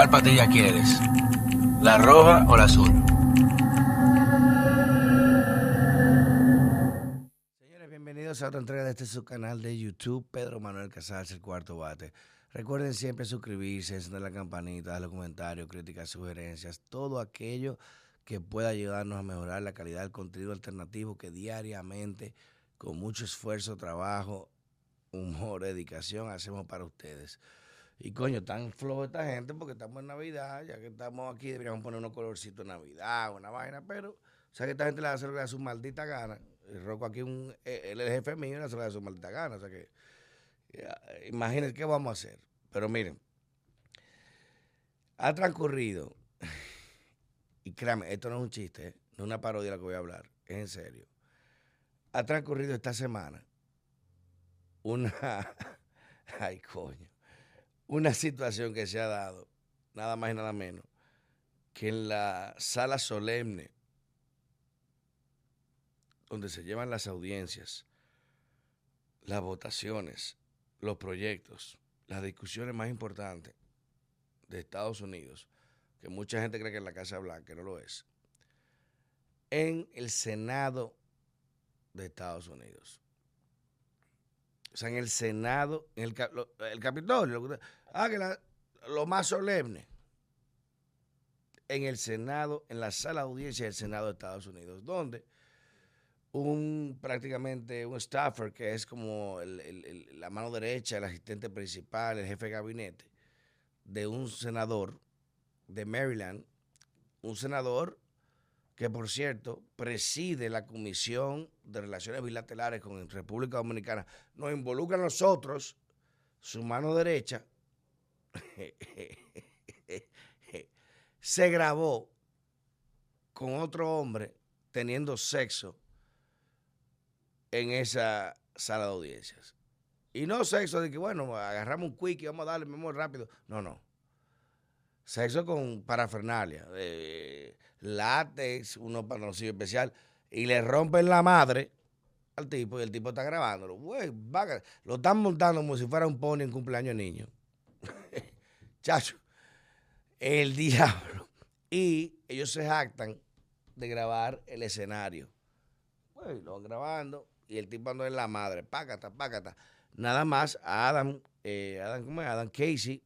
¿Cuál patilla quieres? ¿La roja o la azul? Señores, bienvenidos a otra entrega de este su canal de YouTube, Pedro Manuel Casals, el cuarto bate. Recuerden siempre suscribirse, encender la campanita, darle comentarios, críticas, sugerencias, todo aquello que pueda ayudarnos a mejorar la calidad del contenido alternativo que diariamente, con mucho esfuerzo, trabajo, humor, dedicación, hacemos para ustedes. Y coño, tan flojo esta gente porque estamos en Navidad, ya que estamos aquí, deberíamos poner unos colorcitos de Navidad, una vaina, pero, o sea que esta gente le va a hacer a su maldita gana. El Rocco aquí, un, eh, el jefe mío y le hace a su maldita gana, o sea que, imagínense qué vamos a hacer. Pero miren, ha transcurrido, y créanme, esto no es un chiste, ¿eh? no es una parodia de lo que voy a hablar, es en serio. Ha transcurrido esta semana una, ay coño, una situación que se ha dado, nada más y nada menos, que en la sala solemne, donde se llevan las audiencias, las votaciones, los proyectos, las discusiones más importantes de Estados Unidos, que mucha gente cree que es la Casa Blanca, no lo es, en el Senado de Estados Unidos. O sea, en el Senado, en el, el Capitolio, ah, que lo más solemne, en el Senado, en la sala de audiencia del Senado de Estados Unidos, donde un prácticamente un staffer que es como la mano derecha, el asistente principal, el jefe de gabinete de un senador de Maryland, un senador que por cierto preside la Comisión de Relaciones Bilaterales con República Dominicana, nos involucra a nosotros, su mano derecha, se grabó con otro hombre teniendo sexo en esa sala de audiencias. Y no sexo de que, bueno, agarramos un quick y vamos a darle muy rápido. No, no. Sexo con parafernalia, látex, uno patrocinio especial, y le rompen la madre al tipo y el tipo está grabándolo. lo están montando como si fuera un pony en cumpleaños niño. Chacho, el diablo. Y ellos se jactan de grabar el escenario. Pues lo van grabando y el tipo anda en la madre, pácata, pácata. Nada más Adam, eh, Adam, ¿cómo es? Adam Casey,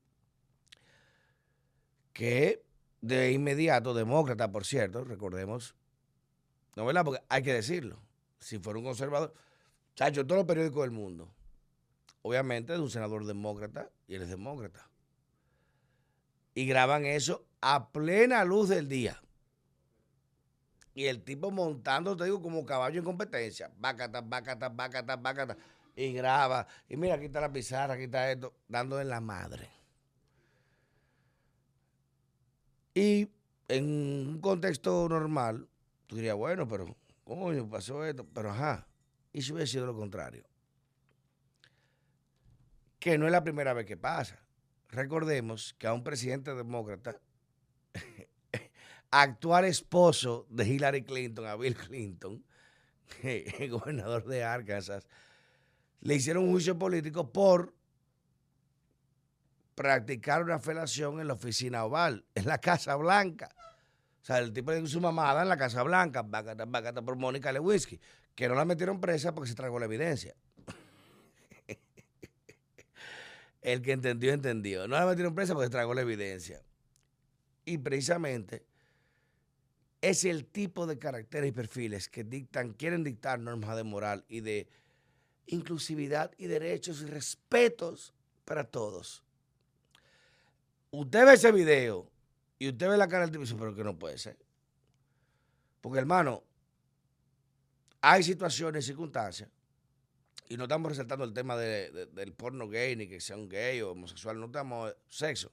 que de inmediato, demócrata, por cierto, recordemos, ¿no verdad? Porque hay que decirlo, si fuera un conservador, chacho, todos los periódicos del mundo, obviamente es un senador demócrata y él es demócrata. Y graban eso a plena luz del día. Y el tipo montando, te digo, como caballo en competencia. Bácata, bácata, bácata, bácata. Y graba. Y mira, aquí está la pizarra, aquí está esto, dando en la madre. Y en un contexto normal, tú dirías, bueno, pero, coño, pasó esto. Pero ajá, y si hubiera sido lo contrario. Que no es la primera vez que pasa. Recordemos que a un presidente demócrata actual esposo de Hillary Clinton, a Bill Clinton, el gobernador de Arkansas, le hicieron un juicio político por practicar una felación en la oficina oval, en la Casa Blanca. O sea, el tipo de su mamada en la Casa Blanca, bacata, bacata por Mónica Lewinsky, que no la metieron presa porque se tragó la evidencia. el que entendió, entendió. No la metieron presa porque se tragó la evidencia. Y precisamente es el tipo de caracteres y perfiles que dictan, quieren dictar normas de moral y de inclusividad y derechos y respetos para todos. Usted ve ese video y usted ve la cara del tipo y pero que no puede ser. Porque hermano, hay situaciones y circunstancias, y no estamos resaltando el tema del porno gay, ni que sea un gay o homosexual, no estamos sexo.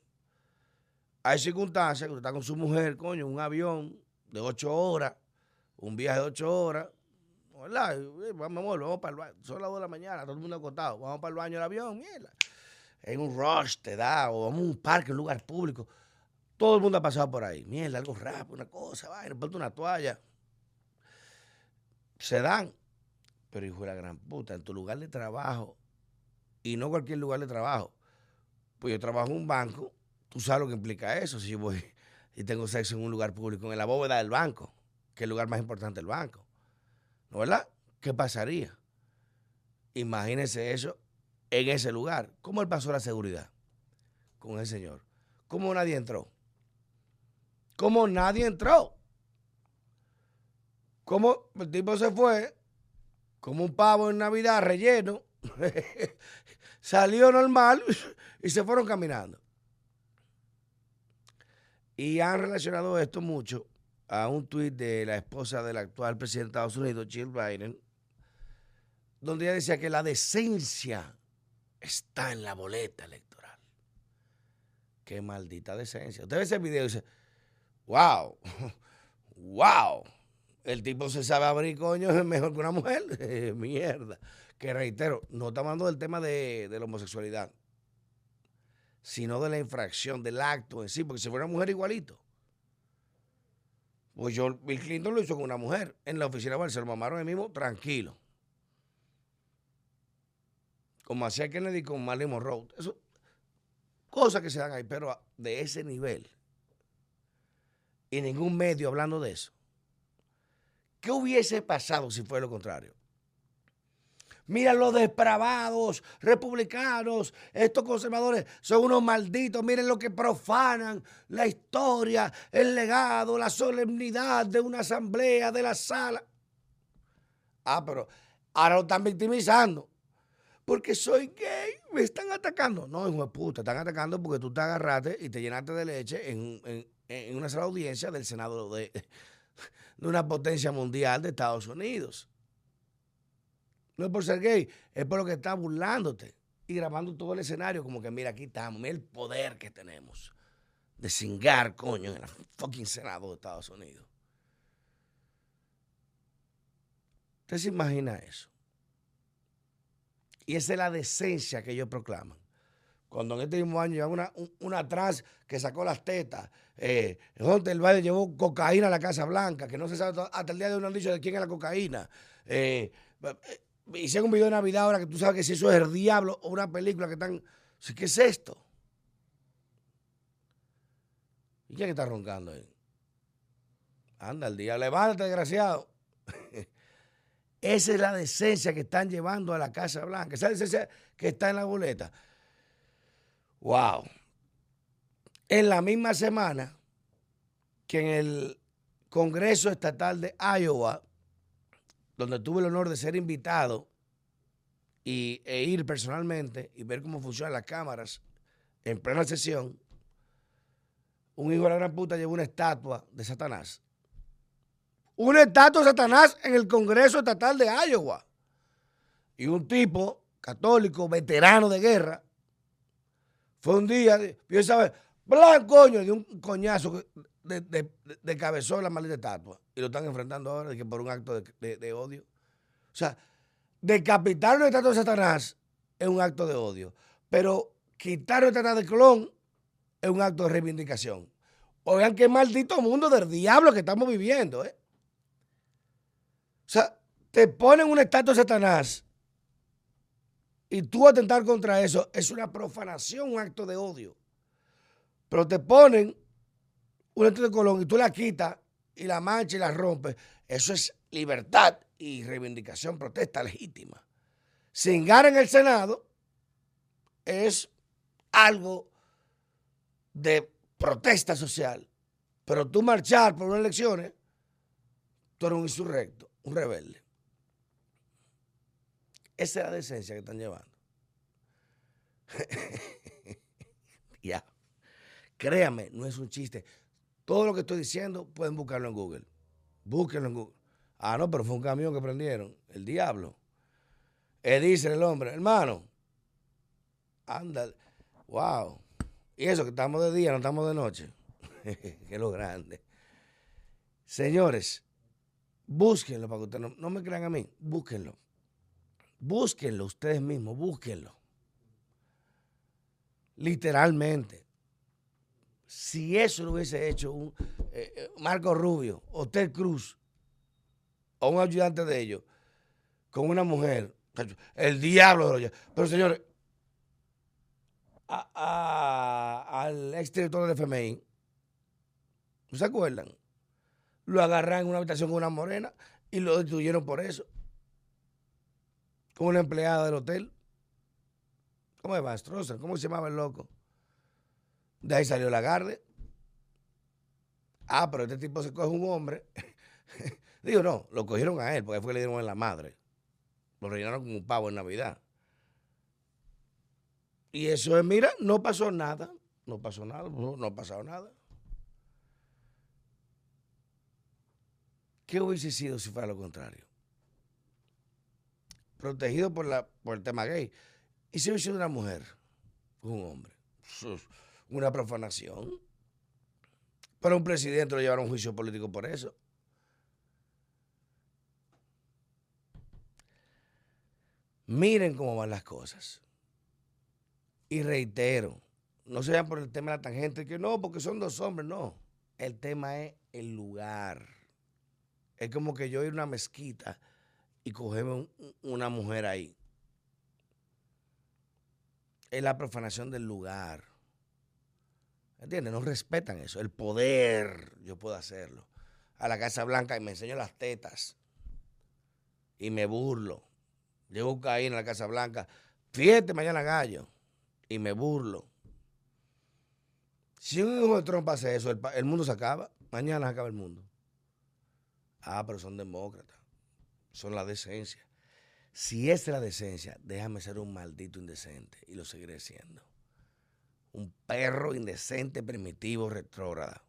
Hay circunstancias que usted está con su mujer, coño, un avión, de ocho horas, un viaje de ocho horas, ¿verdad? Vamos, vamos para el baño. Son las dos de la mañana, todo el mundo acostado. Vamos para el baño del avión, mierda. En un rush te da, o vamos a un parque, un lugar público. Todo el mundo ha pasado por ahí. Mierda, algo rápido, una cosa, vaina, ponte una toalla. Se dan. Pero hijo de la gran puta, en tu lugar de trabajo, y no cualquier lugar de trabajo. Pues yo trabajo en un banco tú sabes lo que implica eso. Si yo voy y tengo sexo en un lugar público, en la bóveda del banco, que es el lugar más importante del banco. ¿No verdad? ¿Qué pasaría? Imagínense eso en ese lugar. ¿Cómo él pasó la seguridad con el señor? ¿Cómo nadie entró? ¿Cómo nadie entró? ¿Cómo el tipo se fue como un pavo en Navidad relleno? Salió normal y se fueron caminando. Y han relacionado esto mucho a un tuit de la esposa del actual presidente de Estados Unidos, Jill Biden, donde ella decía que la decencia está en la boleta electoral. Qué maldita decencia. Usted ve ese video y dice, wow, wow. El tipo se sabe abrir, coño, es mejor que una mujer. Mierda. Que reitero, no estamos hablando del tema de, de la homosexualidad sino de la infracción, del acto en sí, porque si fuera una mujer igualito. Pues yo, Bill Clinton lo hizo con una mujer en la oficina de lo mamaron el mismo, tranquilo. Como hacía Kennedy con Marilyn Monroe. Eso, cosas que se dan ahí, pero de ese nivel. Y ningún medio hablando de eso. ¿Qué hubiese pasado si fuera lo contrario? Mira los depravados, republicanos, estos conservadores son unos malditos. Miren lo que profanan la historia, el legado, la solemnidad de una asamblea, de la sala. Ah, pero ahora lo están victimizando. Porque soy gay, me están atacando. No, hijo de puta, están atacando porque tú te agarraste y te llenaste de leche en, una sala audiencia del Senado de, de una potencia mundial de Estados Unidos. No es por ser gay, es por lo que está burlándote y grabando todo el escenario como que mira, aquí estamos, mira el poder que tenemos de cingar, coño, en el fucking Senado de Estados Unidos. ¿Usted se imagina eso? Y esa es la decencia que ellos proclaman. Cuando en este mismo año lleva una, una trans que sacó las tetas, eh, el Valle llevó cocaína a la Casa Blanca, que no se sabe hasta el día de hoy no han dicho de quién es la cocaína. Eh, eh hicieron un video de Navidad ahora que tú sabes que si eso es el diablo o una película que están. ¿Qué es esto? ¿Y quién está roncando ahí? Anda, el día, levántate, desgraciado. Esa es la decencia que están llevando a la Casa Blanca. Esa decencia que está en la boleta. Wow. En la misma semana que en el Congreso Estatal de Iowa donde tuve el honor de ser invitado y, e ir personalmente y ver cómo funcionan las cámaras en plena sesión, un hijo de la gran puta llevó una estatua de Satanás. Una estatua de Satanás en el Congreso Estatal de Iowa. Y un tipo católico, veterano de guerra, fue un día, yo sabes, blanco, coño, de un coñazo de, de, de la maldita estatua. Y lo están enfrentando ahora que por un acto de, odio. O sea, decapitar una estatua de Satanás es un acto de odio. Pero quitar una estatua de clon es un acto de reivindicación. Oigan qué maldito mundo del diablo que estamos viviendo, ¿eh? O sea, te ponen una estatua de Satanás y tú atentar contra eso es una profanación, un acto de odio. Pero te ponen un estatua de Colón y tú la quitas y la mancha y la rompe, eso es libertad y reivindicación, protesta legítima. Singar en el Senado es algo de protesta social, pero tú marchar por unas elecciones, tú eres un insurrecto, un rebelde. Esa es la decencia que están llevando. ya. Créame, no es un chiste. Todo lo que estoy diciendo pueden buscarlo en Google. Búsquenlo en Google. Ah, no, pero fue un camión que prendieron. El diablo. Él dice el hombre, hermano, anda, wow. Y eso que estamos de día, no estamos de noche. que lo grande. Señores, búsquenlo para que ustedes no, me crean a mí, búsquenlo. Búsquenlo ustedes mismos, búsquenlo. Literalmente si eso lo hubiese hecho un eh, eh, Marco Rubio o Ted Cruz o un ayudante de ellos con una mujer, el diablo de los Pero señores, al ex director del FMI. ¿No se acuerdan? Lo agarran en una habitación con una morena y lo destruyeron por eso. Con una empleada del hotel. ¿Cómo es Mastrosa? ¿Cómo se llamaba el loco? De ahí salió la garde. Ah, pero este tipo se coge un hombre. Digo, no, lo cogieron a él, porque fue que le dieron en la madre. Lo rellenaron como un pavo en Navidad. Y eso es, mira, no pasó nada. No pasó nada, no, ha pasado nada. ¿Qué hubiese sido si fuera lo contrario? Protegido por, la, por el tema gay. ¿Y si hubiese sido una mujer? Un hombre. Una profanación. Pero un presidente lo llevaron a un juicio político por eso. Miren cómo van las cosas. Y reitero, no se vean por el tema de la tangente, que no, porque son dos hombres, no. El tema es el lugar. Es como que yo ir a una mezquita y cogerme una mujer ahí. Es la profanación del lugar. ¿Entiendes? No respetan eso. El poder, yo puedo hacerlo. A la Casa Blanca y me enseño las tetas. Y me burlo. Llego ahí en la Casa Blanca. Fíjate mañana gallo y me burlo. Si un hijo de Trump hace eso, el, mundo se acaba. Mañana se acaba el mundo. Ah, pero son demócratas. Son la decencia. Si es la decencia, déjame ser un maldito indecente y lo seguiré siendo. Un perro indecente, primitivo, retrógrado.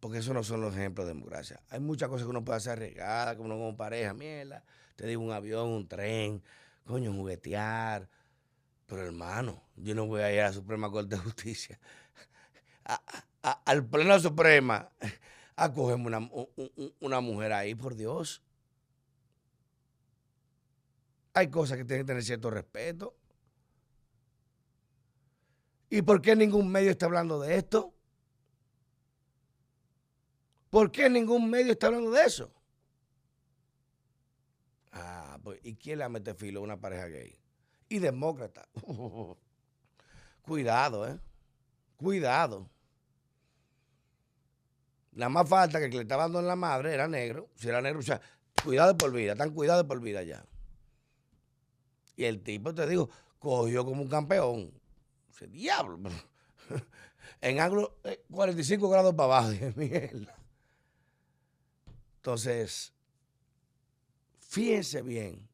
Porque eso no son los ejemplos de democracia. Hay muchas cosas que uno puede hacer arriesgadas, como uno como pareja, mierda. Te digo un avión, un tren, coño, juguetear, pero hermano, yo no voy a ir a la Suprema Corte de Justicia, al Pleno Suprema, a cogerme una, una mujer ahí, por Dios. Hay cosas que tienen que tener cierto respeto. ¿Y por qué ningún medio está hablando de esto? ¿Por qué ningún medio está hablando de eso? Ah, pues, ¿y quién le mete filo a una pareja gay? y demócrata. Cuidado, ¿eh? Cuidado. La más falta que el que le estaba dando en la madre era negro. Si era negro, o sea, cuidado por vida, tan cuidado por vida ya. Y el tipo, te digo, cogió como un campeón. Ese diablo. en ángulo 45 eh, grados para abajo. Dije, mierda. Entonces, fíjense bien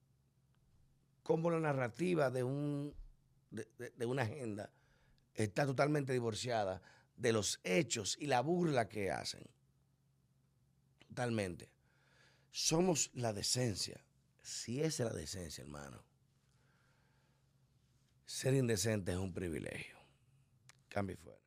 cómo la narrativa de, un, de, una agenda está totalmente divorciada de los hechos y la burla que hacen. Totalmente. Somos la decencia. Si es la decencia, hermano. Ser indecente es un privilegio. Cambio fuera.